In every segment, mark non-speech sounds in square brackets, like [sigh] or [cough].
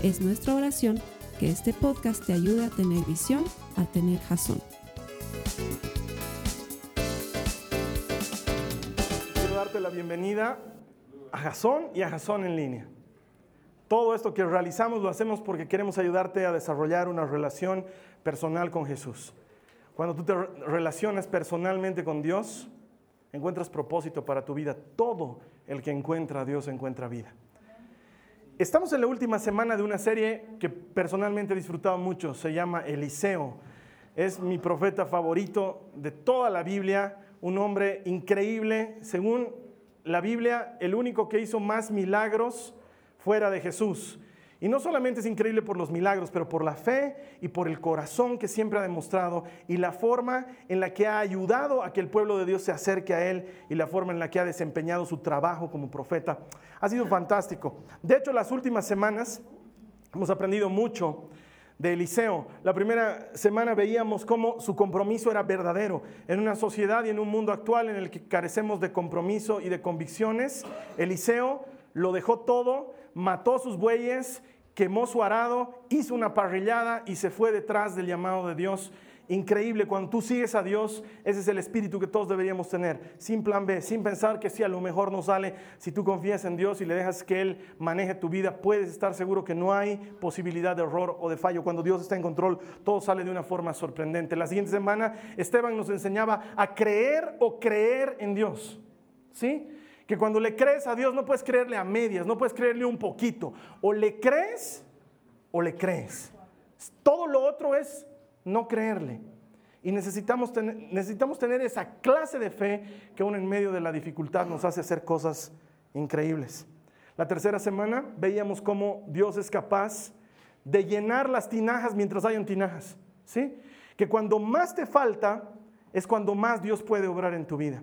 Es nuestra oración que este podcast te ayude a tener visión, a tener jazón. Quiero darte la bienvenida a Jazón y a Jazón en línea. Todo esto que realizamos lo hacemos porque queremos ayudarte a desarrollar una relación personal con Jesús. Cuando tú te relacionas personalmente con Dios, encuentras propósito para tu vida. Todo el que encuentra a Dios encuentra vida. Estamos en la última semana de una serie que personalmente he disfrutado mucho, se llama Eliseo. Es mi profeta favorito de toda la Biblia, un hombre increíble. Según la Biblia, el único que hizo más milagros fuera de Jesús. Y no solamente es increíble por los milagros, pero por la fe y por el corazón que siempre ha demostrado y la forma en la que ha ayudado a que el pueblo de Dios se acerque a Él y la forma en la que ha desempeñado su trabajo como profeta. Ha sido fantástico. De hecho, las últimas semanas hemos aprendido mucho de Eliseo. La primera semana veíamos cómo su compromiso era verdadero. En una sociedad y en un mundo actual en el que carecemos de compromiso y de convicciones, Eliseo lo dejó todo, mató sus bueyes, quemó su arado, hizo una parrillada y se fue detrás del llamado de Dios. Increíble, cuando tú sigues a Dios, ese es el espíritu que todos deberíamos tener, sin plan B, sin pensar que si a lo mejor no sale, si tú confías en Dios y le dejas que Él maneje tu vida, puedes estar seguro que no hay posibilidad de error o de fallo. Cuando Dios está en control, todo sale de una forma sorprendente. La siguiente semana, Esteban nos enseñaba a creer o creer en Dios. ¿Sí? Que cuando le crees a Dios no puedes creerle a medias, no puedes creerle un poquito. O le crees o le crees. Todo lo otro es no creerle. Y necesitamos tener, necesitamos tener esa clase de fe que aún en medio de la dificultad nos hace hacer cosas increíbles. La tercera semana veíamos cómo Dios es capaz de llenar las tinajas mientras hayan tinajas. ¿sí? Que cuando más te falta es cuando más Dios puede obrar en tu vida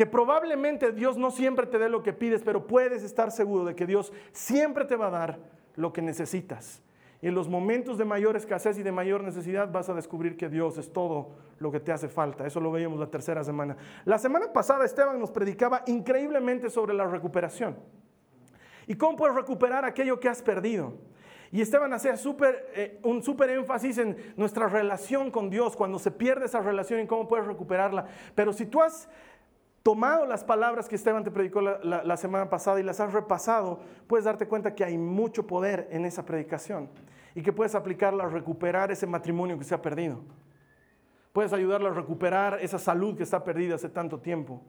que probablemente Dios no siempre te dé lo que pides, pero puedes estar seguro de que Dios siempre te va a dar lo que necesitas. Y en los momentos de mayor escasez y de mayor necesidad vas a descubrir que Dios es todo lo que te hace falta. Eso lo veíamos la tercera semana. La semana pasada Esteban nos predicaba increíblemente sobre la recuperación. ¿Y cómo puedes recuperar aquello que has perdido? Y Esteban hacía eh, un súper énfasis en nuestra relación con Dios, cuando se pierde esa relación y cómo puedes recuperarla. Pero si tú has tomado las palabras que Esteban te predicó la, semana pasada y las has repasado, puedes darte cuenta que hay mucho poder en esa predicación y que puedes aplicarla a recuperar ese matrimonio que se ha perdido. Puedes ayudarla a recuperar esa salud que está perdida hace tanto tiempo.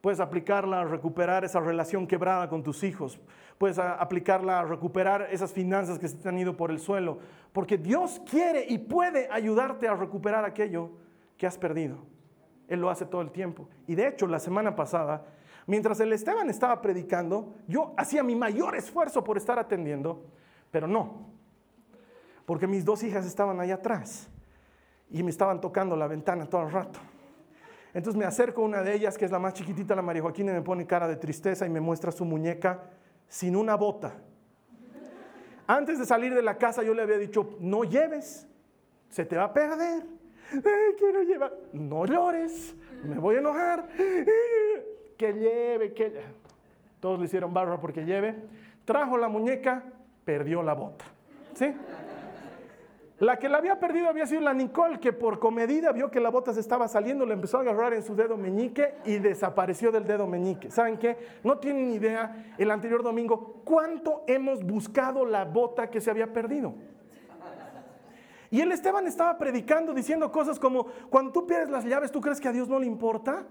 Puedes aplicarla a recuperar esa relación quebrada con tus hijos. Puedes aplicarla a recuperar esas finanzas que se te han ido por el suelo. Porque Dios quiere y puede ayudarte a recuperar aquello que has perdido. Él lo hace todo el tiempo. Y de hecho, la semana pasada, mientras el Esteban estaba predicando, yo hacía mi mayor esfuerzo por estar atendiendo, pero no, porque mis dos hijas estaban allá atrás y me estaban tocando la ventana todo el rato. Entonces me acerco a una de ellas, que es la más chiquitita, la María Joaquina, y me pone cara de tristeza y me muestra su muñeca sin una bota. Antes de salir de la casa yo le había dicho, no lleves, se te va a perder quiero llevar. No llores, me voy a enojar. Que lleve, que Todos le hicieron barra porque lleve. Trajo la muñeca, perdió la bota. ¿Sí? La que la había perdido había sido la Nicole, que por comedida vio que la bota se estaba saliendo, le empezó a agarrar en su dedo meñique y desapareció del dedo meñique. ¿Saben qué? No tienen idea el anterior domingo cuánto hemos buscado la bota que se había perdido. Y el Esteban estaba predicando diciendo cosas como, cuando tú pierdes las llaves, ¿tú crees que a Dios no le importa?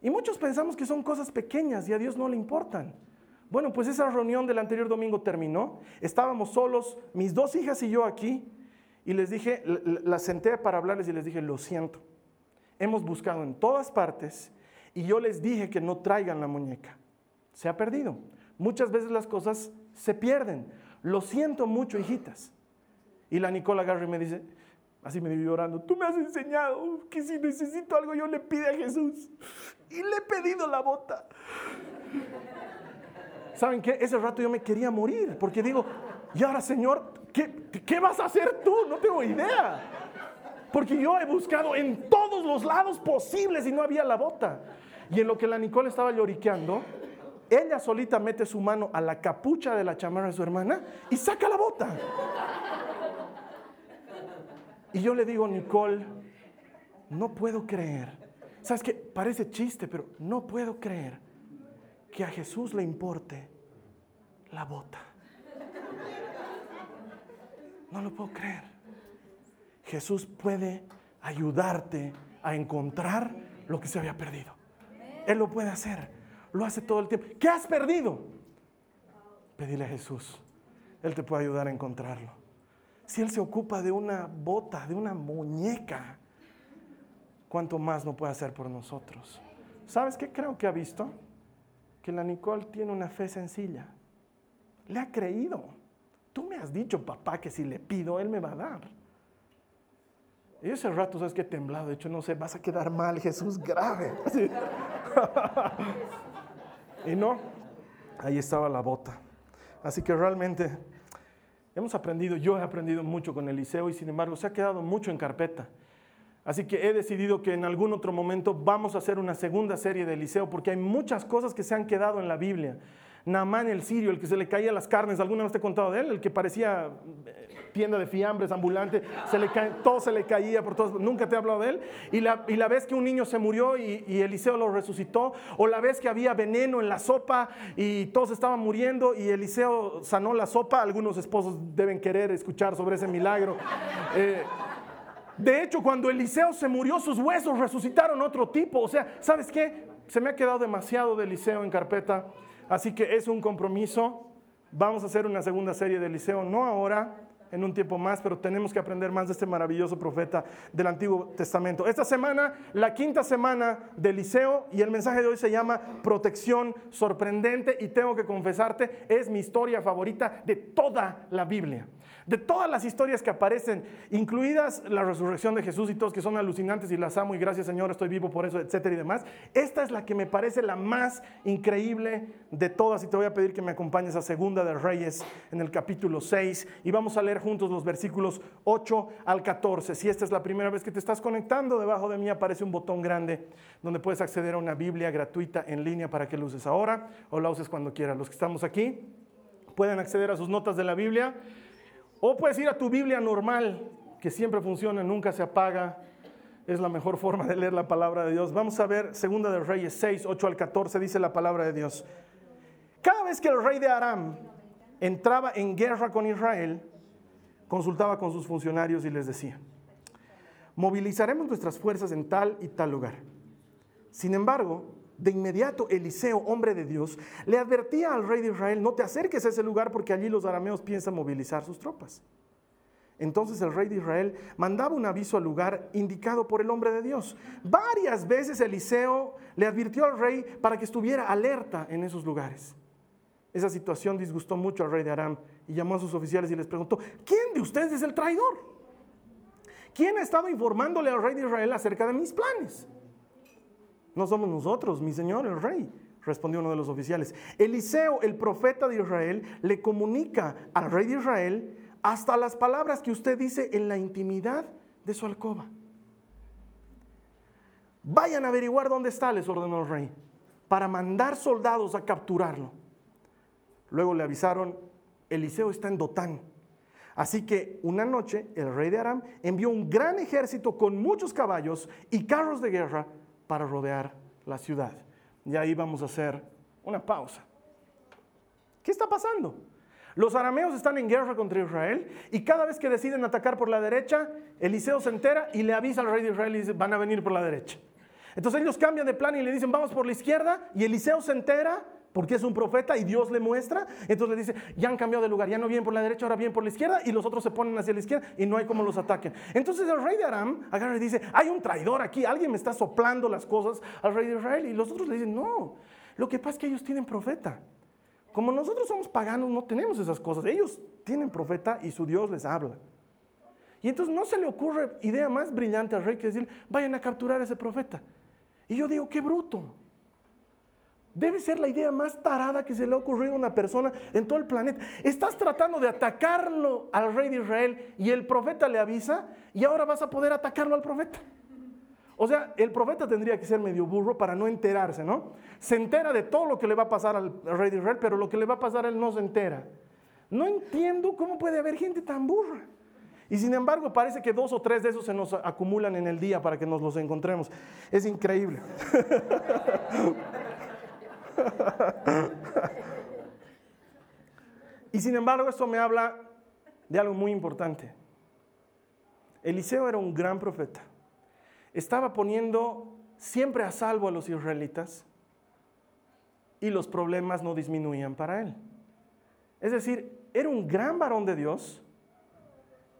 Y muchos pensamos que son cosas pequeñas y a Dios no le importan. Bueno, pues esa reunión del anterior domingo terminó. Estábamos solos, mis dos hijas y yo aquí. Y les dije, las senté para hablarles y les dije, lo siento. Hemos buscado en todas partes y yo les dije que no traigan la muñeca. Se ha perdido. Muchas veces las cosas se pierden. Lo siento mucho, hijitas. Y la Nicole agarra y me dice, así me dio llorando, tú me has enseñado que si necesito algo yo le pido a Jesús. Y le he pedido la bota. ¿Saben qué? Ese rato yo me quería morir, porque digo, y ahora Señor, ¿qué, qué vas a hacer tú? No tengo idea. Porque yo he buscado en todos los lados posibles y no había la bota. Y en lo que la Nicole estaba lloriqueando, ella solita mete su mano a la capucha de la chamarra de su hermana y saca la bota. Y yo le digo, Nicole, no puedo creer. ¿Sabes qué? Parece chiste, pero no puedo creer que a Jesús le importe la bota. No lo puedo creer. Jesús puede ayudarte a encontrar lo que se había perdido. Él lo puede hacer. Lo hace todo el tiempo. ¿Qué has perdido? Pedile a Jesús. Él te puede ayudar a encontrarlo. Si Él se ocupa de una bota, de una muñeca, ¿cuánto más no puede hacer por nosotros? ¿Sabes qué creo que ha visto? Que la Nicole tiene una fe sencilla. Le ha creído. Tú me has dicho, papá, que si le pido, Él me va a dar. Y ese rato, ¿sabes qué? Temblado. De hecho, no sé, vas a quedar mal, Jesús, grave. [laughs] y no, ahí estaba la bota. Así que realmente hemos aprendido, yo he aprendido mucho con Eliseo y sin embargo se ha quedado mucho en carpeta. Así que he decidido que en algún otro momento vamos a hacer una segunda serie de Eliseo porque hay muchas cosas que se han quedado en la Biblia. Naamán el sirio, el que se le caía las carnes, ¿alguna vez te he contado de él? El que parecía eh, tienda de fiambres, ambulante, se le todo se le caía por todos, nunca te he hablado de él. Y la, y la vez que un niño se murió y, Eliseo lo resucitó, o la vez que había veneno en la sopa y todos estaban muriendo y Eliseo sanó la sopa, algunos esposos deben querer escuchar sobre ese milagro. Eh, de hecho, cuando Eliseo se murió, sus huesos resucitaron otro tipo. O sea, ¿sabes qué? Se me ha quedado demasiado de Eliseo en carpeta. Así que es un compromiso. Vamos a hacer una segunda serie de Eliseo, no ahora, en un tiempo más, pero tenemos que aprender más de este maravilloso profeta del Antiguo Testamento. Esta semana, la quinta semana de Eliseo, y el mensaje de hoy se llama Protección Sorprendente, y tengo que confesarte, es mi historia favorita de toda la Biblia. De todas las historias que aparecen, incluidas la resurrección de Jesús y todos que son alucinantes y las amo y gracias Señor, estoy vivo por eso, etcétera y demás, esta es la que me parece la más increíble de todas y te voy a pedir que me acompañes a Segunda de Reyes en el capítulo 6 y vamos a leer juntos los versículos 8 al 14. Si esta es la primera vez que te estás conectando, debajo de mí aparece un botón grande donde puedes acceder a una Biblia gratuita en línea para que la uses ahora o la uses cuando quieras. Los que estamos aquí pueden acceder a sus notas de la Biblia o puedes ir a tu Biblia normal, que siempre funciona, nunca se apaga. Es la mejor [laughs] forma de leer la palabra de Dios. Vamos a ver, segunda de Reyes 6, 8 al 14, dice la palabra de Dios. Cada vez que el rey de Aram entraba en guerra con Israel, consultaba con sus funcionarios y les decía, movilizaremos nuestras fuerzas en tal y tal lugar. Sin embargo, de inmediato Eliseo, hombre de Dios, le advertía al rey de Israel, no te acerques a ese lugar porque allí los arameos piensan movilizar sus tropas. Entonces el rey de Israel mandaba un aviso al lugar indicado por el hombre de Dios. Varias veces Eliseo le advirtió al rey para que estuviera alerta en esos lugares. Esa situación disgustó mucho al rey de Aram y llamó a sus oficiales y les preguntó, ¿quién de ustedes es el traidor? ¿Quién ha estado informándole al rey de Israel acerca de mis planes? No somos nosotros, mi señor, el rey, respondió uno de los oficiales. Eliseo, el profeta de Israel, le comunica al rey de Israel hasta las palabras que usted dice en la intimidad de su alcoba. Vayan a averiguar dónde está, les ordenó el rey, para mandar soldados a capturarlo. Luego le avisaron, Eliseo está en Dotán. Así que una noche el rey de Aram envió un gran ejército con muchos caballos y carros de guerra para rodear la ciudad. Y ahí vamos a hacer una pausa. ¿Qué está pasando? Los arameos están en guerra contra Israel y cada vez que deciden atacar por la derecha, Eliseo se entera y le avisa al rey de Israel y dice, van a venir por la derecha. Entonces ellos cambian de plan y le dicen, vamos por la izquierda y Eliseo se entera porque es un profeta y Dios le muestra. Entonces le dice, ya han cambiado de lugar, ya no vienen por la derecha, ahora vienen por la izquierda y los otros se ponen hacia la izquierda y no hay cómo los ataquen. Entonces el rey de Aram agarra y dice, hay un traidor aquí, alguien me está soplando las cosas al rey de Israel. Y los otros le dicen, no, lo que pasa es que ellos tienen profeta. Como nosotros somos paganos, no tenemos esas cosas. Ellos tienen profeta y su Dios les habla. Y entonces no se le ocurre idea más brillante al rey que decir, vayan a capturar a ese profeta. Y yo digo, qué bruto. Debe ser la idea más tarada que se le ha ocurrido a una persona en todo el planeta. Estás tratando de atacarlo al rey de Israel y el profeta le avisa y ahora vas a poder atacarlo al profeta. O sea, el profeta tendría que ser medio burro para no enterarse, ¿no? Se entera de todo lo que le va a pasar al rey de Israel, pero lo que le va a pasar a él no se entera. No entiendo cómo puede haber gente tan burra. Y sin embargo, parece que dos o tres de esos se nos acumulan en el día para que nos los encontremos. Es increíble. [laughs] y sin embargo, esto me habla de algo muy importante. Eliseo era un gran profeta. Estaba poniendo siempre a salvo a los israelitas y los problemas no disminuían para él. Es decir, era un gran varón de Dios,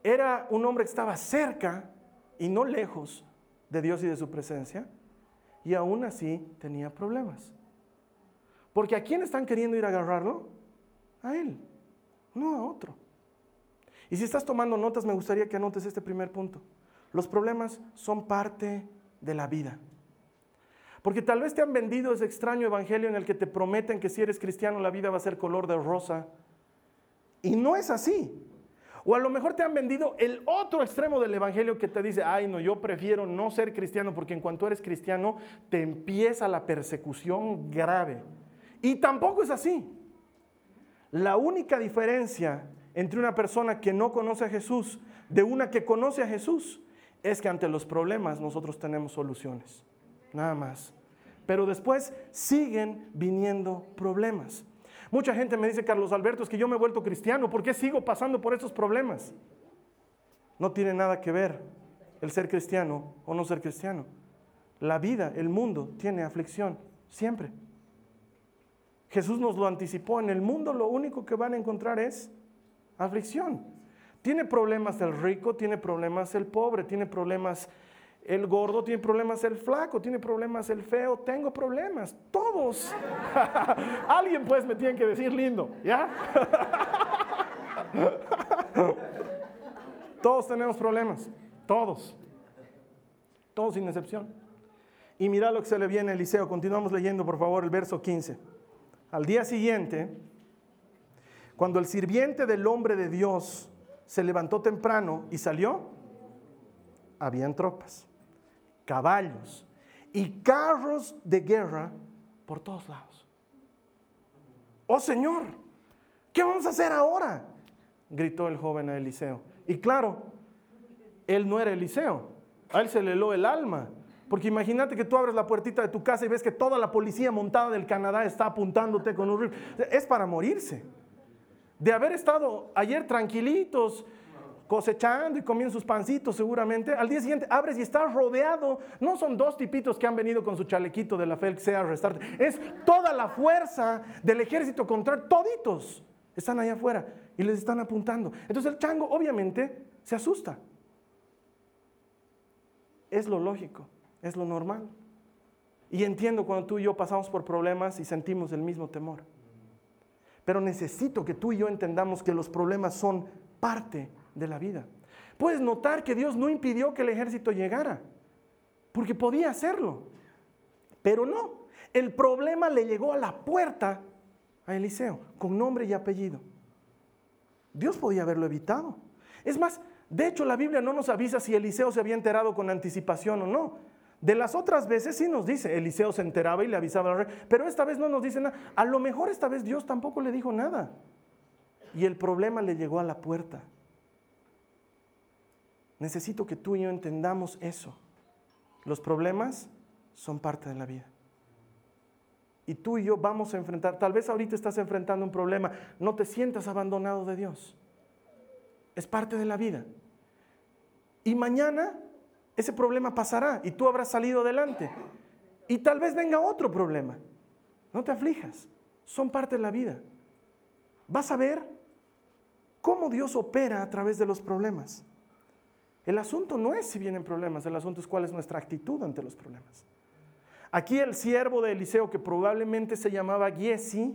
era un hombre que estaba cerca y no lejos de Dios y de su presencia, y aún así tenía problemas. Porque ¿a quién están queriendo ir a agarrarlo? A él, no a otro. Y si estás tomando notas, me gustaría que anotes este primer punto. Los problemas son parte de la vida. Porque tal vez te han vendido ese extraño evangelio en el que te prometen que si eres cristiano la vida va a ser color de rosa. Y no es así. O a lo mejor te han vendido el otro extremo del evangelio que te dice, ay no, yo prefiero no ser cristiano porque en cuanto eres cristiano te empieza la persecución grave. Y tampoco es así. La única diferencia entre una persona que no conoce a Jesús de una que conoce a Jesús es que ante los problemas nosotros tenemos soluciones. Nada más. Pero después siguen viniendo problemas. Mucha gente me dice, Carlos Alberto, es que yo me he vuelto cristiano, ¿por qué sigo pasando por estos problemas? No tiene nada que ver el ser cristiano o no ser cristiano. La vida, el mundo, tiene aflicción, siempre. Jesús nos lo anticipó. En el mundo lo único que van a encontrar es aflicción. Tiene problemas el rico, tiene problemas el pobre, tiene problemas el gordo, tiene problemas el flaco, tiene problemas el feo, tengo problemas, todos. [laughs] Alguien pues me tiene que decir lindo, ¿ya? [laughs] todos tenemos problemas, todos, todos sin excepción. Y mira lo que se le viene a Eliseo, continuamos leyendo por favor el verso 15. Al día siguiente, cuando el sirviente del hombre de Dios se levantó temprano y salió, habían tropas, caballos y carros de guerra por todos lados. Oh Señor, ¿qué vamos a hacer ahora? gritó el joven a Eliseo. Y claro, él no era Eliseo, a él se le heló el alma porque imagínate que tú abres la puertita de tu casa y ves que toda la policía montada del Canadá está apuntándote con un rifle. Es para morirse. De haber estado ayer tranquilitos, cosechando y comiendo sus pancitos seguramente, al día siguiente abres y estás rodeado. No son dos tipitos que han venido con su chalequito de la FELC a arrestarte. Es toda la fuerza del ejército contra toditos. Están allá afuera y les están apuntando. Entonces el chango obviamente se asusta. Es lo lógico. Es lo normal. Y entiendo cuando tú y yo pasamos por problemas y sentimos el mismo temor. Pero necesito que tú y yo entendamos que los problemas son parte de la vida. Puedes notar que Dios no impidió que el ejército llegara, porque podía hacerlo. Pero no, el problema le llegó a la puerta a Eliseo, con nombre y apellido. Dios podía haberlo evitado. Es más, de hecho la Biblia no nos avisa si Eliseo se había enterado con anticipación o no. De las otras veces sí nos dice, Eliseo se enteraba y le avisaba al rey, pero esta vez no nos dice nada. A lo mejor esta vez Dios tampoco le dijo nada. Y el problema le llegó a la puerta. Necesito que tú y yo entendamos eso. Los problemas son parte de la vida. Y tú y yo vamos a enfrentar, tal vez ahorita estás enfrentando un problema, no te sientas abandonado de Dios. Es parte de la vida. Y mañana ese problema pasará y tú habrás salido adelante. Y tal vez venga otro problema. No te aflijas, son parte de la vida. Vas a ver cómo Dios opera a través de los problemas. El asunto no es si vienen problemas, el asunto es cuál es nuestra actitud ante los problemas. Aquí el siervo de Eliseo, que probablemente se llamaba Giesi,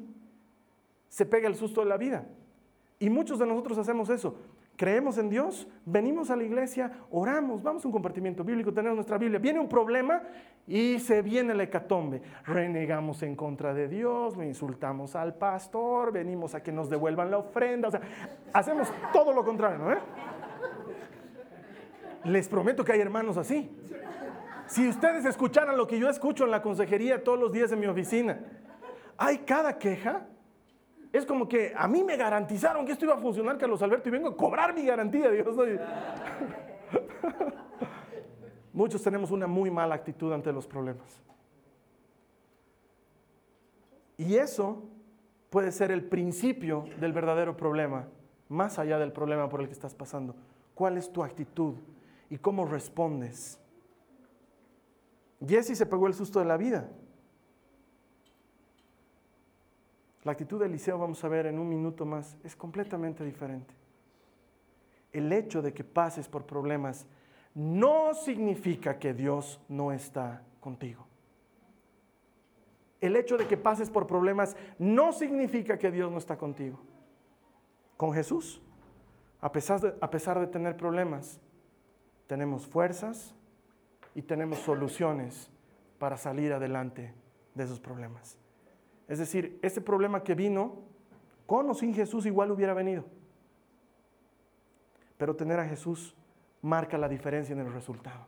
se pega el susto de la vida. Y muchos de nosotros hacemos eso. Creemos en Dios, venimos a la iglesia, oramos, vamos a un compartimiento bíblico, tenemos nuestra Biblia, viene un problema y se viene la hecatombe. Renegamos en contra de Dios, insultamos al pastor, venimos a que nos devuelvan la ofrenda, o sea, hacemos todo lo contrario, ¿no? Les prometo que hay hermanos así. Si ustedes escucharan lo que yo escucho en la consejería todos los días en mi oficina, hay cada queja es como que a mí me garantizaron que esto iba a funcionar, Carlos Alberto, y vengo a cobrar mi garantía. Dios. [laughs] Muchos tenemos una muy mala actitud ante los problemas. Y eso puede ser el principio del verdadero problema, más allá del problema por el que estás pasando. ¿Cuál es tu actitud y cómo respondes? Jesse se pegó el susto de la vida. La actitud de Eliseo, vamos a ver en un minuto más, es completamente diferente. El hecho de que pases por problemas no significa que Dios no está contigo. El hecho de que pases por problemas no significa que Dios no está contigo. Con Jesús, a pesar de, a pesar de tener problemas, tenemos fuerzas y tenemos soluciones para salir adelante de esos problemas. Es decir, ese problema que vino, con o sin Jesús igual hubiera venido. Pero tener a Jesús marca la diferencia en el resultado.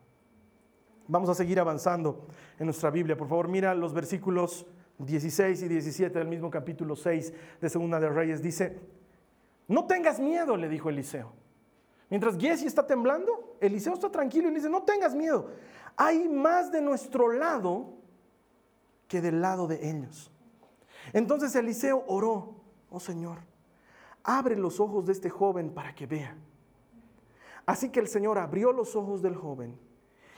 Vamos a seguir avanzando en nuestra Biblia. Por favor, mira los versículos 16 y 17 del mismo capítulo 6 de Segunda de Reyes. Dice, no tengas miedo, le dijo Eliseo. Mientras Giesi está temblando, Eliseo está tranquilo y le dice, no tengas miedo. Hay más de nuestro lado que del lado de ellos. Entonces Eliseo oró, oh Señor, abre los ojos de este joven para que vea. Así que el Señor abrió los ojos del joven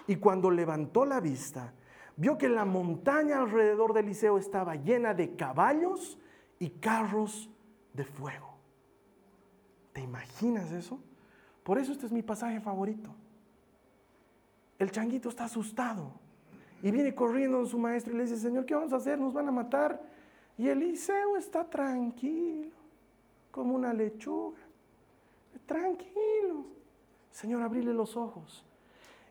y cuando levantó la vista, vio que la montaña alrededor de Eliseo estaba llena de caballos y carros de fuego. ¿Te imaginas eso? Por eso este es mi pasaje favorito. El changuito está asustado y viene corriendo a su maestro y le dice, Señor, ¿qué vamos a hacer? Nos van a matar. Y Eliseo está tranquilo, como una lechuga. Tranquilo. Señor, abrile los ojos.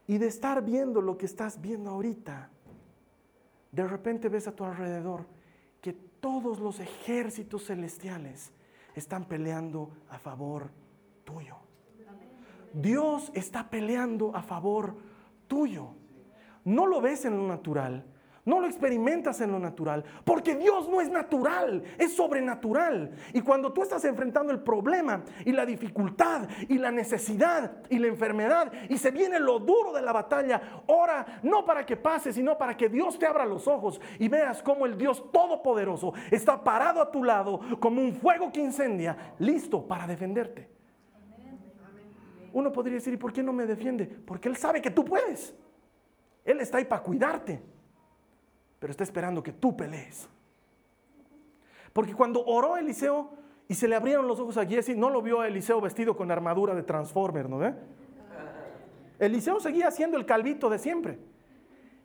Y de estar viendo lo que estás viendo ahorita, de repente ves a tu alrededor que todos los ejércitos celestiales están peleando a favor tuyo. Dios está peleando a favor tuyo. No lo ves en lo natural, no lo experimentas en lo natural, porque Dios no es natural, es sobrenatural. Y cuando tú estás enfrentando el problema y la dificultad y la necesidad y la enfermedad y se viene lo duro de la batalla, ora no para que pase, sino para que Dios te abra los ojos y veas cómo el Dios Todopoderoso está parado a tu lado como un fuego que incendia, listo para defenderte. Uno podría decir, ¿y por qué no me defiende? Porque Él sabe que tú puedes. Él está ahí para cuidarte pero está esperando que tú pelees. Porque cuando oró Eliseo y se le abrieron los ojos a Giesi, no lo vio a Eliseo vestido con armadura de Transformer, ¿no? Eliseo seguía siendo el calvito de siempre.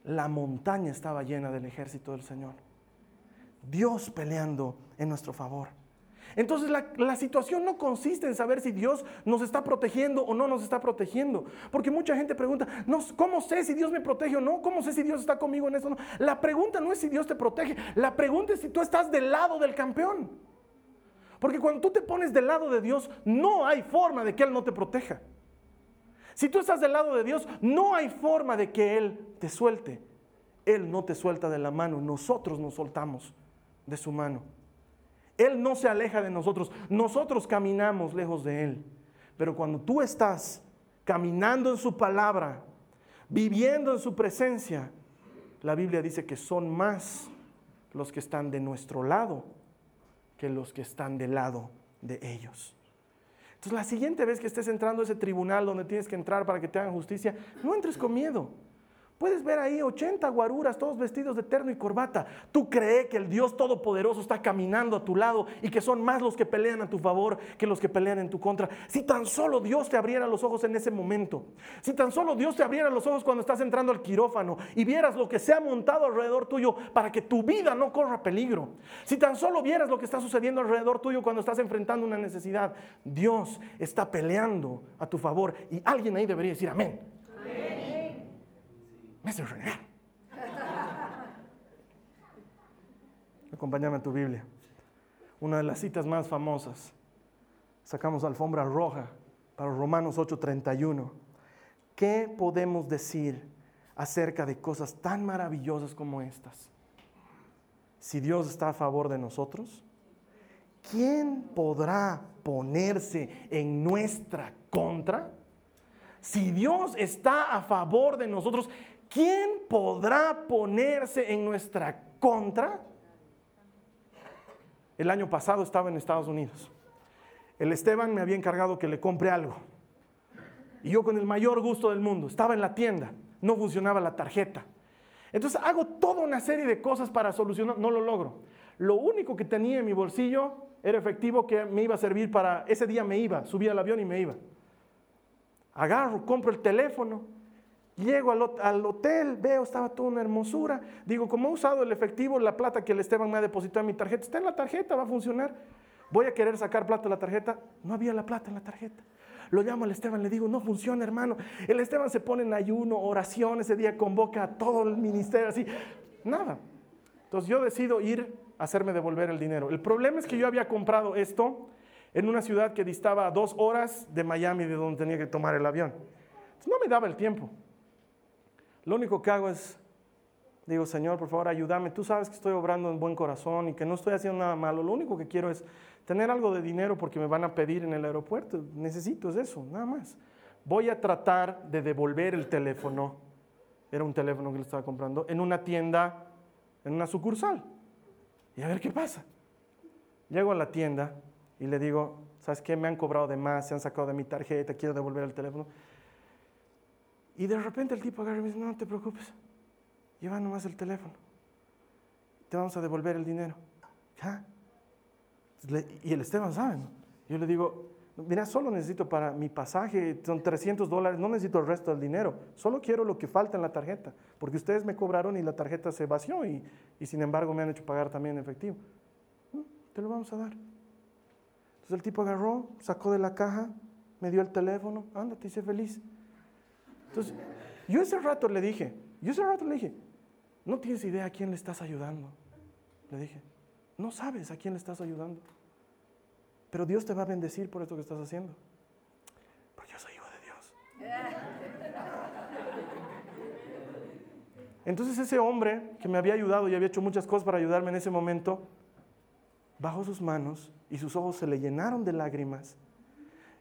La montaña estaba llena del ejército del Señor. Dios peleando en nuestro favor. Entonces la, situación no consiste en saber si Dios nos está protegiendo o no nos está protegiendo. Porque mucha gente pregunta, ¿cómo sé si Dios me protege o no? ¿Cómo sé si Dios está conmigo en eso? No? La pregunta no es si Dios te protege, la pregunta es si tú estás del lado del campeón. Porque cuando tú te pones del lado de Dios, no hay forma de que Él no te proteja. Si tú estás del lado de Dios, no hay forma de que Él te suelte. Él no te suelta de la mano, nosotros nos soltamos de su mano. Él no se aleja de nosotros, nosotros caminamos lejos de Él. Pero cuando tú estás caminando en su palabra, viviendo en su presencia, la Biblia dice que son más los que están de nuestro lado que los que están del lado de ellos. Entonces la siguiente vez que estés entrando a ese tribunal donde tienes que entrar para que te hagan justicia, no entres con miedo, Puedes ver ahí 80 guaruras, todos vestidos de terno y corbata. Tú crees que el Dios Todopoderoso está caminando a tu lado y que son más los que pelean a tu favor que los que pelean en tu contra. Si tan solo Dios te abriera los ojos en ese momento, si tan solo Dios te abriera los ojos cuando estás entrando al quirófano y vieras lo que se ha montado alrededor tuyo para que tu vida no corra peligro, si tan solo vieras lo que está sucediendo alrededor tuyo cuando estás enfrentando una necesidad, Dios está peleando a tu favor y alguien ahí debería decir amén me hace. Acompáñame a tu Biblia. Una de las citas más famosas. Sacamos alfombra roja para Romanos 8:31. ¿Qué podemos decir acerca de cosas tan maravillosas como estas? Si Dios está a favor de nosotros, ¿quién podrá ponerse en nuestra contra? Si Dios está a favor de nosotros, ¿quién podrá ponerse en nuestra contra? El año pasado estaba en Estados Unidos. El Esteban me había encargado que le compre algo. Y yo con el mayor gusto del mundo, estaba en la tienda, no funcionaba la tarjeta. Entonces hago toda una serie de cosas para solucionar, no lo logro. Lo único que tenía en mi bolsillo era efectivo que me iba a servir para, ese día me iba, subía al avión y me iba. Agarro, compro el teléfono, Llego al, hotel, veo, estaba toda una hermosura. Digo, como he usado el efectivo, la plata que el Esteban me ha depositado en mi tarjeta, está en la tarjeta, va a funcionar. Voy a querer sacar plata de la tarjeta. No había la plata en la tarjeta. Lo llamo al Esteban, le digo, no funciona, hermano. El Esteban se pone en ayuno, oración, ese día convoca a todo el ministerio, así. Nada. Entonces yo decido ir a hacerme devolver el dinero. El problema es que yo había comprado esto en una ciudad que distaba a dos horas de Miami, de donde tenía que tomar el avión. Entonces no me daba el tiempo. Lo único que hago es, digo, Señor, por favor, ayúdame. Tú sabes que estoy obrando en buen corazón y que no estoy haciendo nada malo. Lo único que quiero es tener algo de dinero porque me van a pedir en el aeropuerto. Necesito es eso, nada más. Voy a tratar de devolver el teléfono. Era un teléfono que le estaba comprando en una tienda, en una sucursal. Y a ver qué pasa. Llego a la tienda y le digo, ¿sabes qué? Me han cobrado de más, se han sacado de mi tarjeta, quiero devolver el teléfono. Y de repente el tipo agarra y me dice, no, te preocupes, lleva nomás el teléfono, te vamos a devolver el dinero. Y el Esteban sabe, Yo le digo, mira, solo necesito para mi pasaje, son 300 dólares, no necesito el resto del dinero, solo quiero lo que falta en la tarjeta, porque ustedes me cobraron y la tarjeta se vació y, y sin embargo me han hecho pagar también en efectivo. Mm, te lo vamos a dar. Entonces el tipo agarró, sacó de la caja, me dio el teléfono, ándate, hice feliz. Entonces, yo ese rato le dije, yo ese rato le dije, no tienes idea a quién le estás ayudando. Le dije, no sabes a quién le estás ayudando. Pero Dios te va a bendecir por esto que estás haciendo. Porque yo soy hijo de Dios. Entonces ese hombre que me había ayudado y había hecho muchas cosas para ayudarme en ese momento, bajó sus manos y sus ojos se le llenaron de lágrimas.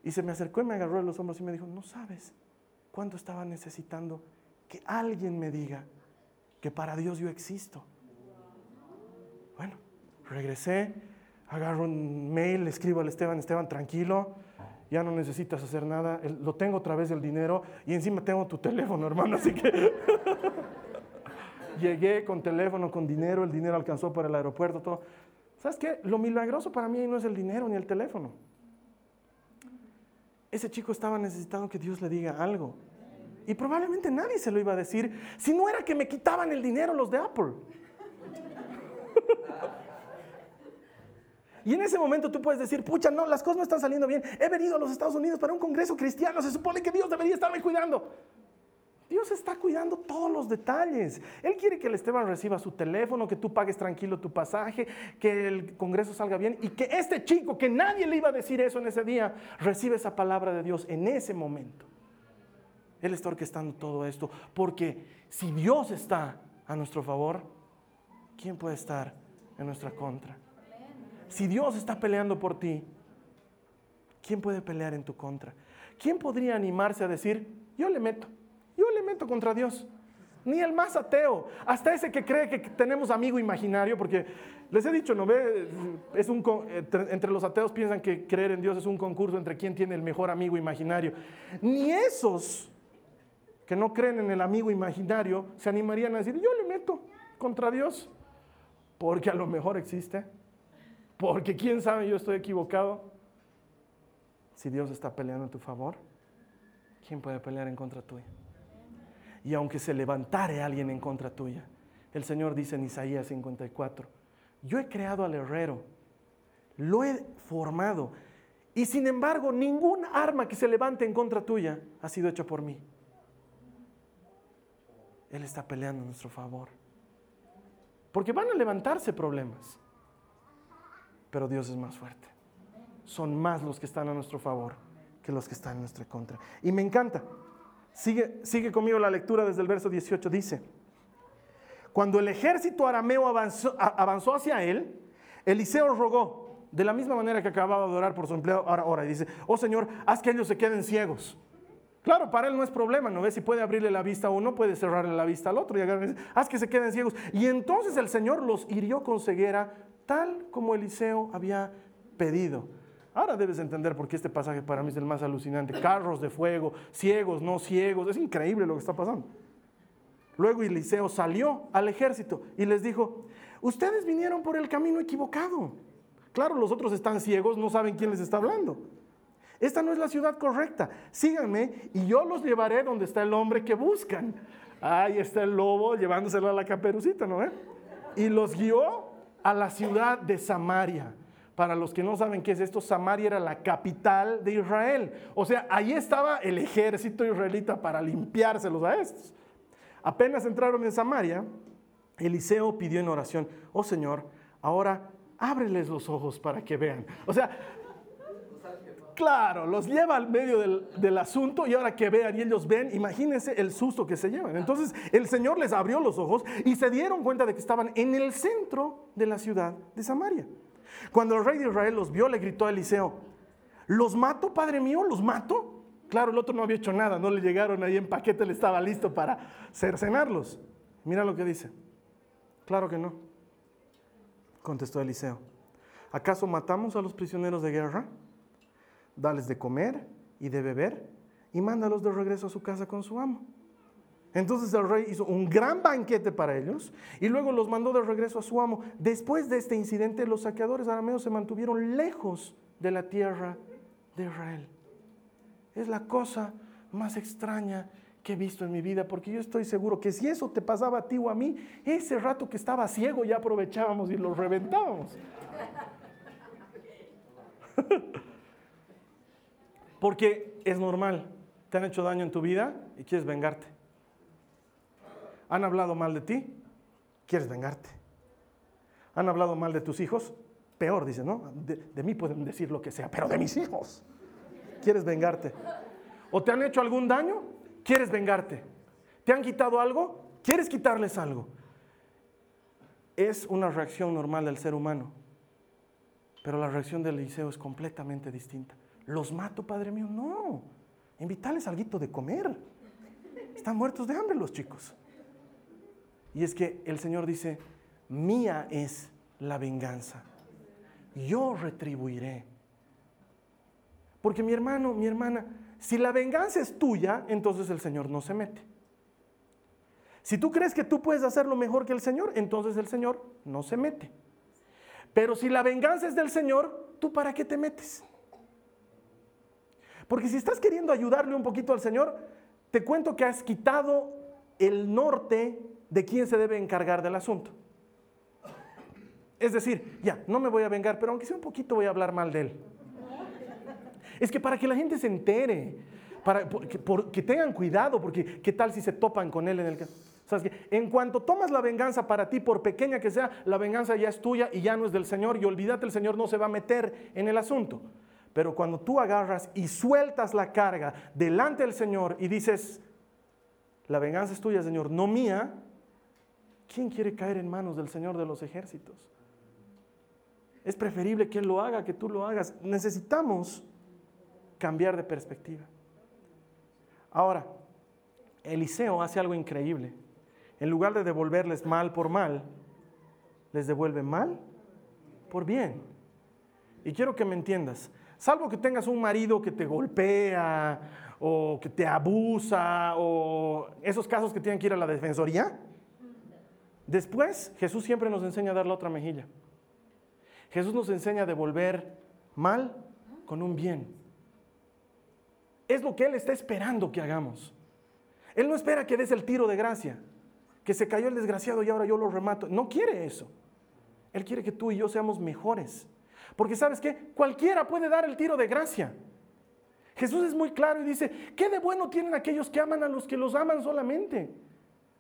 Y se me acercó y me agarró de los hombros y me dijo, no sabes ¿Cuánto estaba necesitando que alguien me diga que para Dios yo existo? Bueno, regresé, agarro un mail, escribo al Esteban, Esteban, tranquilo, ya no necesitas hacer nada, lo tengo otra vez el dinero y encima tengo tu teléfono, hermano, así que [laughs] llegué con teléfono, con dinero, el dinero alcanzó para el aeropuerto, todo. ¿Sabes qué? Lo milagroso para mí no es el dinero ni el teléfono ese chico estaba necesitando que Dios le diga algo. Y probablemente nadie se lo iba a decir si no era que me quitaban el dinero los de Apple. [laughs] y en ese momento tú puedes decir, pucha, no, las cosas no están saliendo bien. He venido a los Estados Unidos para un congreso cristiano, se supone que Dios debería estarme cuidando. Dios está cuidando todos los detalles. Él quiere que el Esteban reciba su teléfono, que tú pagues tranquilo tu pasaje, que el Congreso salga bien y que este chico, que nadie le iba a decir eso en ese día, reciba esa palabra de Dios en ese momento. Él está orquestando todo esto porque si Dios está a nuestro favor, ¿quién puede estar en nuestra contra? Si Dios está peleando por ti, ¿quién puede pelear en tu contra? ¿Quién podría animarse a decir, yo le meto? Yo le meto contra Dios. Ni el más ateo, hasta ese que cree que tenemos amigo imaginario, porque les he dicho, ¿no ve? Es un, entre los ateos piensan que creer en Dios es un concurso entre quién tiene el mejor amigo imaginario. Ni esos que no creen en el amigo imaginario, se animarían a decir, yo le meto contra Dios, porque a lo mejor existe, porque quién sabe, yo estoy equivocado. Si Dios está peleando en tu favor, ¿quién puede pelear en contra tuya? Y aunque se levantare alguien en contra tuya, el Señor dice en Isaías 54, yo he creado al herrero, lo he formado, y sin embargo ningún arma que se levante en contra tuya ha sido hecha por mí. Él está peleando en nuestro favor. Porque van a levantarse problemas, pero Dios es más fuerte. Son más los que están a nuestro favor que los que están en nuestra contra. Y me encanta. Sigue, sigue conmigo la lectura desde el verso 18. Dice, cuando el ejército arameo avanzó, hacia él, Eliseo rogó, de la misma manera que acababa de orar por su empleado, ahora ora y dice, oh Señor, haz que ellos se queden ciegos. Claro, para él no es problema, ¿no ves? Si puede abrirle la vista a uno, puede cerrarle la vista al otro y dice, haz que se queden ciegos. Y entonces el Señor los hirió con ceguera, tal como Eliseo había pedido. Ahora debes entender por qué este pasaje para mí es el más alucinante. Carros de fuego, ciegos, no ciegos. Es increíble lo que está pasando. Luego Eliseo salió al ejército y les dijo, ustedes vinieron por el camino equivocado. Claro, los otros están ciegos, no saben quién les está hablando. Esta no es la ciudad correcta. Síganme y yo los llevaré donde está el hombre que buscan. Ahí está el lobo llevándoselo a la caperucita, ¿no? Y los guió a la ciudad de Samaria. Para los que no saben qué es esto, Samaria era la capital de Israel. O sea, ahí estaba el ejército israelita para limpiárselos a estos. Apenas entraron en Samaria, Eliseo pidió en oración, oh Señor, ahora ábreles los ojos para que vean. O sea, claro, los lleva al medio del, del, asunto y ahora que vean y ellos ven, imagínense el susto que se llevan. Entonces el Señor les abrió los ojos y se dieron cuenta de que estaban en el centro de la ciudad de Samaria. Cuando el rey de Israel los vio, le gritó a Eliseo, ¿los mato, padre mío? ¿Los mato? Claro, el otro no había hecho nada, no le llegaron ahí en paquete, le estaba listo para cercenarlos. Mira lo que dice. Claro que no, contestó Eliseo. ¿Acaso matamos a los prisioneros de guerra? Dales de comer y de beber y mándalos de regreso a su casa con su amo. Entonces el rey hizo un gran banquete para ellos y luego los mandó de regreso a su amo. Después de este incidente, los saqueadores arameos se mantuvieron lejos de la tierra de Israel. Es la cosa más extraña que he visto en mi vida, porque yo estoy seguro que si eso te pasaba a ti o a mí, ese rato que estaba ciego ya aprovechábamos y lo reventábamos. [laughs] porque es normal, te han hecho daño en tu vida y quieres vengarte han hablado mal de ti, quieres vengarte. Han hablado mal de tus hijos, peor, dice, ¿no? De, mí pueden decir lo que sea, pero de mis hijos, quieres vengarte. O te han hecho algún daño, quieres vengarte. ¿Te han quitado algo? ¿Quieres quitarles algo? Es una reacción normal del ser humano, pero la reacción del Eliseo es completamente distinta. ¿Los mato, Padre mío? No, invítales algo de comer. Están muertos de hambre los chicos. Y es que el Señor dice, mía es la venganza. Yo retribuiré. Porque mi hermano, mi hermana, si la venganza es tuya, entonces el Señor no se mete. Si tú crees que tú puedes hacerlo mejor que el Señor, entonces el Señor no se mete. Pero si la venganza es del Señor, ¿tú para qué te metes? Porque si estás queriendo ayudarle un poquito al Señor, te cuento que has quitado el norte de quién se debe encargar del asunto. Es decir, ya, no me voy a vengar, pero aunque sea un poquito voy a hablar mal de él. Es que para que la gente se entere, para que, tengan cuidado, porque qué tal si se topan con él en el... ¿Sabes que En cuanto tomas la venganza para ti, por pequeña que sea, la venganza ya es tuya y ya no es del Señor y olvídate, el Señor no se va a meter en el asunto. Pero cuando tú agarras y sueltas la carga delante del Señor y dices, la venganza es tuya, Señor, no mía, ¿Quién quiere caer en manos del Señor de los ejércitos? Es preferible que Él lo haga, que tú lo hagas. Necesitamos cambiar de perspectiva. Ahora, Eliseo hace algo increíble. En lugar de devolverles mal por mal, les devuelve mal por bien. Y quiero que me entiendas, Salvo que tengas un marido que te golpea o que te abusa o esos casos que tienen que ir a la defensoría. Después, Jesús siempre nos enseña a dar la otra mejilla. Jesús nos enseña a devolver mal con un bien. Es lo que Él está esperando que hagamos. Él no espera que des el tiro de gracia, que se cayó el desgraciado y ahora yo lo remato. No quiere eso. Él quiere que tú y yo seamos mejores. Porque sabes qué? Cualquiera puede dar el tiro de gracia. Jesús es muy claro y dice, ¿qué de bueno tienen aquellos que aman a los que los aman solamente?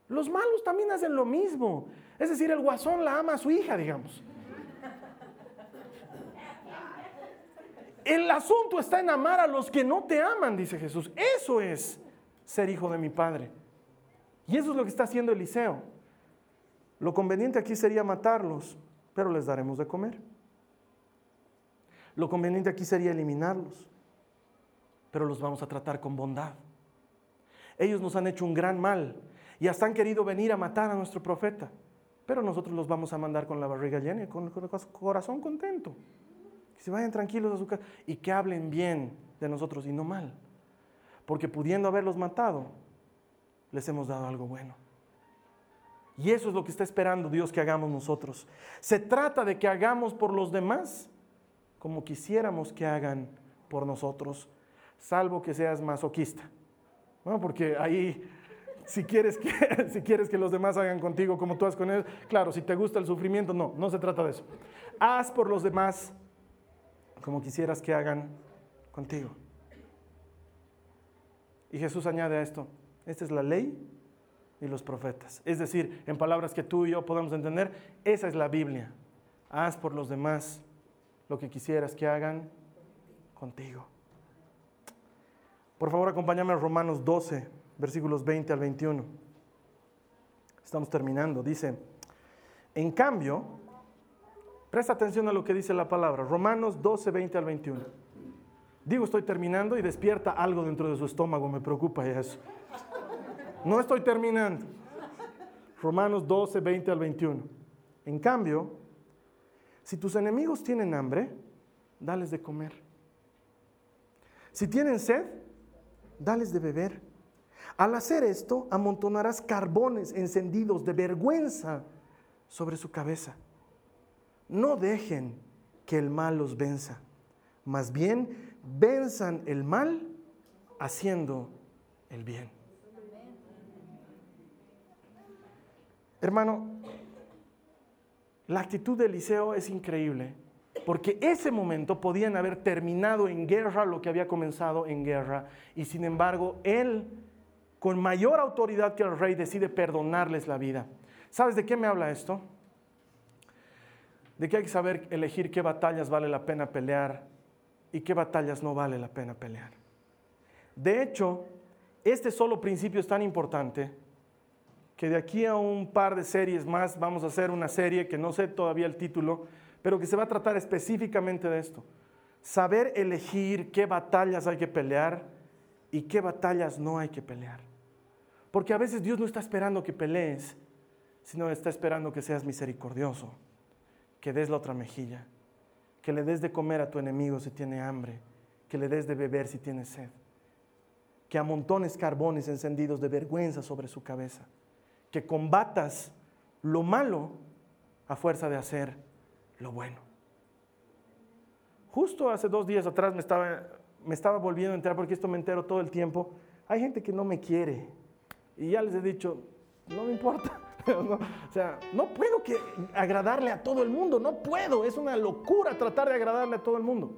Los malos también hacen lo mismo. Es decir, el guasón la ama a su hija, digamos. El asunto está en amar a los que no te aman, dice Jesús. Eso es ser hijo de mi Padre. Y eso es lo que está haciendo Eliseo. Lo conveniente aquí sería matarlos, pero les daremos de comer. Lo conveniente aquí sería eliminarlos, pero los vamos a tratar con bondad. Ellos nos han hecho un gran mal y hasta han querido venir a matar a nuestro profeta, pero nosotros los vamos a mandar con la barriga llena y con el corazón contento. Que se vayan tranquilos a su casa y que hablen bien de nosotros y no mal. Porque pudiendo haberlos matado, les hemos dado algo bueno. Y eso es lo que está esperando Dios que hagamos nosotros. Se trata de que hagamos por los demás como quisiéramos que hagan por nosotros, salvo que seas masoquista. Bueno, porque ahí, si quieres, que, [laughs] si quieres que los demás hagan contigo como tú haces con ellos, claro, si te gusta el sufrimiento, no, no se trata de eso. Haz por los demás como quisieras que hagan contigo. Y Jesús añade a esto, esta es la ley y los profetas. Es decir, en palabras que tú y yo podemos entender, esa es la Biblia. Haz por los demás lo que quisieras que hagan contigo. Por favor, acompáñame a Romanos 12, versículos 20 al 21. Estamos terminando. Dice, en cambio, presta atención a lo que dice la palabra. Romanos 12, 20 al 21. Digo, estoy terminando y despierta algo dentro de su estómago, me preocupa eso. No estoy terminando. Romanos 12, 20 al 21. En cambio, si tus enemigos tienen hambre, dales de comer. Si tienen sed, dales de beber. Al hacer esto, amontonarás carbones encendidos de vergüenza sobre su cabeza. No dejen que el mal los venza, más bien venzan el mal haciendo el bien. Hermano, la actitud de Eliseo es increíble, porque ese momento podían haber terminado en guerra lo que había comenzado en guerra, y sin embargo él, con mayor autoridad que el rey, decide perdonarles la vida. ¿Sabes de qué me habla esto? De que hay que saber elegir qué batallas vale la pena pelear y qué batallas no vale la pena pelear. De hecho, este solo principio es tan importante que de aquí a un par de series más vamos a hacer una serie que no sé todavía el título, pero que se va a tratar específicamente de esto. Saber elegir qué batallas hay que pelear y qué batallas no hay que pelear. Porque a veces Dios no está esperando que pelees, sino está esperando que seas misericordioso, que des la otra mejilla, que le des de comer a tu enemigo si tiene hambre, que le des de beber si tiene sed, que amontones carbones encendidos de vergüenza sobre su cabeza que combatas lo malo a fuerza de hacer lo bueno. Justo hace dos días atrás me estaba, volviendo a enterar, porque esto me entero todo el tiempo, hay gente que no me quiere. Y ya les he dicho, no me importa. [laughs] o sea, no puedo que agradarle a todo el mundo, no puedo, es una locura tratar de agradarle a todo el mundo.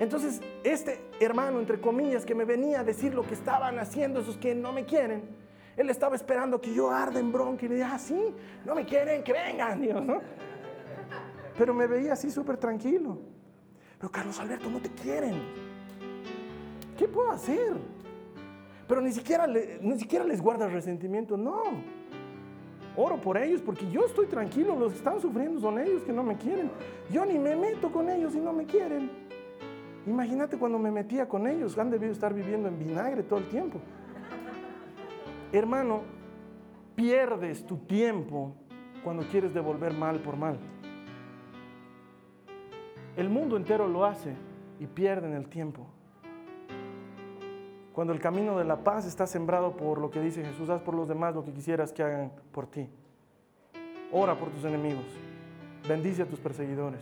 Entonces, este hermano, entre comillas, que me venía a decir lo que estaban haciendo esos que no me quieren, él estaba esperando que yo arde en bronca y le dije, ah, sí, no me quieren, que vengan, [laughs] Dios, ¿no? Pero me veía así súper tranquilo. Pero Carlos Alberto, no te quieren. ¿Qué puedo hacer? Pero ni siquiera, ni siquiera les guarda resentimiento, no. Oro por ellos porque yo estoy tranquilo, los que están sufriendo son ellos que no me quieren. Yo ni me meto con ellos y no me quieren. Imagínate cuando me metía con ellos, han debido estar viviendo en vinagre todo el tiempo. Hermano, pierdes tu tiempo cuando quieres devolver mal por mal. El mundo entero lo hace y pierden el tiempo. Cuando el camino de la paz está sembrado por lo que dice Jesús, haz por los demás lo que quisieras que hagan por ti. Ora por tus enemigos. Bendice a tus perseguidores.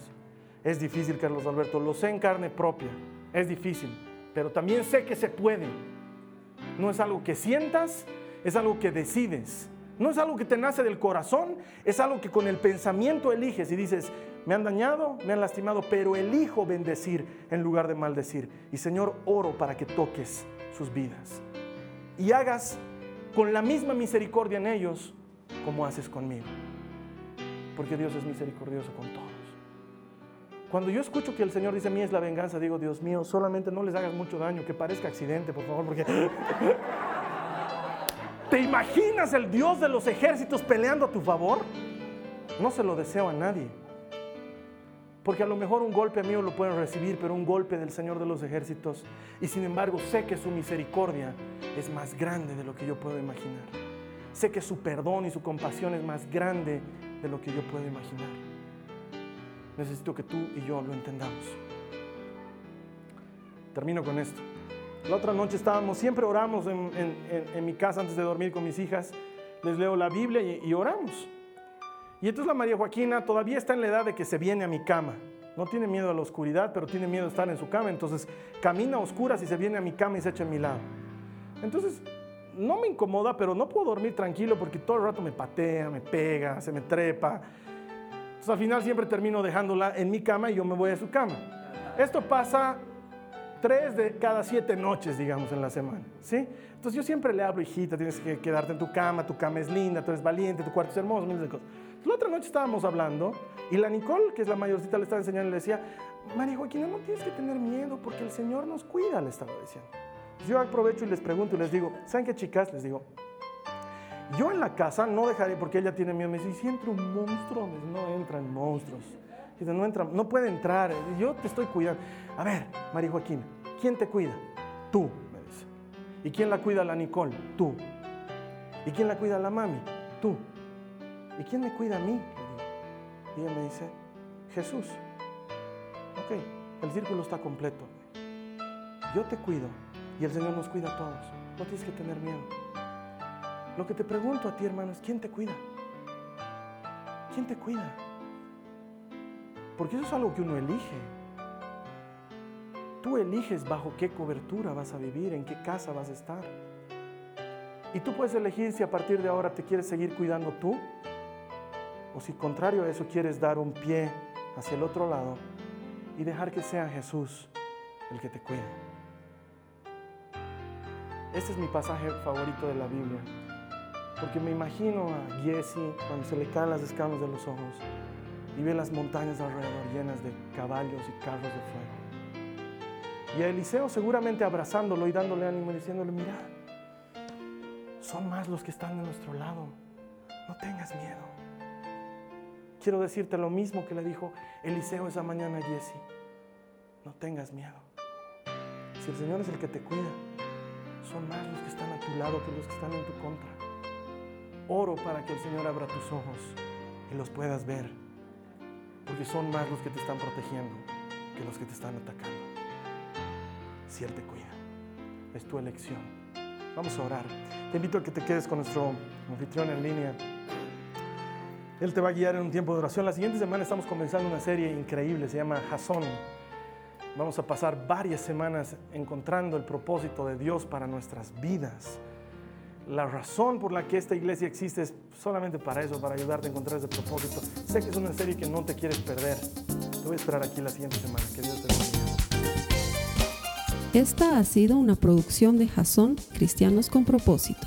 Es difícil, Carlos Alberto, lo sé en carne propia. Es difícil, pero también sé que se puede. No es algo que sientas, es algo que decides. No es algo que te nace del corazón, es algo que con el pensamiento eliges y dices, me han dañado, me han lastimado, pero elijo bendecir en lugar de maldecir. Y Señor, oro para que toques sus vidas y hagas con la misma misericordia en ellos como haces conmigo. Porque Dios es misericordioso con todos. Cuando yo escucho que el Señor dice, mí es la venganza, digo, Dios mío, solamente no les hagas mucho daño, que parezca accidente, por favor, porque... [laughs] ¿Te imaginas el Dios de los ejércitos peleando a tu favor? No se lo deseo a nadie. Porque a lo mejor un golpe mío lo pueden recibir, pero un golpe del Señor de los ejércitos. Y sin embargo sé que su misericordia es más grande de lo que yo puedo imaginar. Sé que su perdón y su compasión es más grande de lo que yo puedo imaginar. Necesito que tú y yo lo entendamos. Termino con esto. La otra noche estábamos, siempre oramos en, mi casa antes de dormir con mis hijas. Les leo la Biblia y, oramos. Y entonces la María Joaquina todavía está en la edad de que se viene a mi cama. No tiene miedo a la oscuridad, pero tiene miedo de estar en su cama. Entonces camina a oscuras y se viene a mi cama y se echa a mi lado. Entonces no me incomoda, pero no puedo dormir tranquilo porque todo el rato me patea, me pega, se me trepa. Entonces al final siempre termino dejándola en mi cama y yo me voy a su cama. Esto pasa tres de cada siete noches, digamos, en la semana, ¿sí? Entonces yo siempre le hablo, hijita, tienes que quedarte en tu cama, tu cama es linda, tú eres valiente, tu cuarto es hermoso, miles cosas. La otra noche estábamos hablando y la Nicole, que es la mayorcita, le estaba enseñando y le decía, María Joaquina, no tienes que tener miedo porque el Señor nos cuida, le estaba diciendo. Yo aprovecho y les pregunto y les digo, ¿saben qué chicas? Les digo, yo en la casa no dejaré, porque ella tiene miedo, me dice, si entra un monstruo, me dice, no entran monstruos. Dice, no, entra, no puede entrar, yo te estoy cuidando. A ver, María Joaquina, ¿quién te cuida? Tú, me dice. ¿Y quién la cuida la Nicole? Tú. ¿Y quién la cuida la mami? Tú. ¿Y quién me cuida a mí? Y ella me dice, Jesús. Ok, el círculo está completo. Yo te cuido y el Señor nos cuida a todos. No tienes que tener miedo. Lo que te pregunto a ti, hermano, es ¿quién te cuida? ¿Quién te cuida? Porque eso es algo que uno elige. Tú eliges bajo qué cobertura vas a vivir, en qué casa vas a estar. Y tú puedes elegir si a partir de ahora te quieres seguir cuidando tú o si contrario a eso quieres dar un pie hacia el otro lado y dejar que sea Jesús el que te cuide. Este es mi pasaje favorito de la Biblia, porque me imagino a Jesse cuando se le caen las escamas de los ojos y ve las montañas alrededor llenas de caballos y carros de fuego. Y a Eliseo seguramente abrazándolo y dándole ánimo y diciéndole, mira, son más los que están de nuestro lado, no tengas miedo. Quiero decirte lo mismo que le dijo Eliseo esa mañana a Jesse, no tengas miedo. Si el Señor es el que te cuida, son más los que están a tu lado que los que están en tu contra. Oro para que el Señor abra tus ojos y los puedas ver, porque son más los que te están protegiendo que los que te están atacando. Si Él te cuida, es tu elección. Vamos a orar. Te invito a que te quedes con nuestro anfitrión en línea. Él te va a guiar en un tiempo de oración. La siguiente semana estamos comenzando una serie increíble, se llama Jason Vamos a pasar varias semanas encontrando el propósito de Dios para nuestras vidas. La razón por la que esta iglesia existe es solamente para eso, para ayudarte a encontrar ese propósito. Sé que es una serie que no te quieres perder. Te voy a esperar aquí la siguiente semana. Que Dios te bendiga. Esta ha sido una producción de Jason Cristianos con Propósito.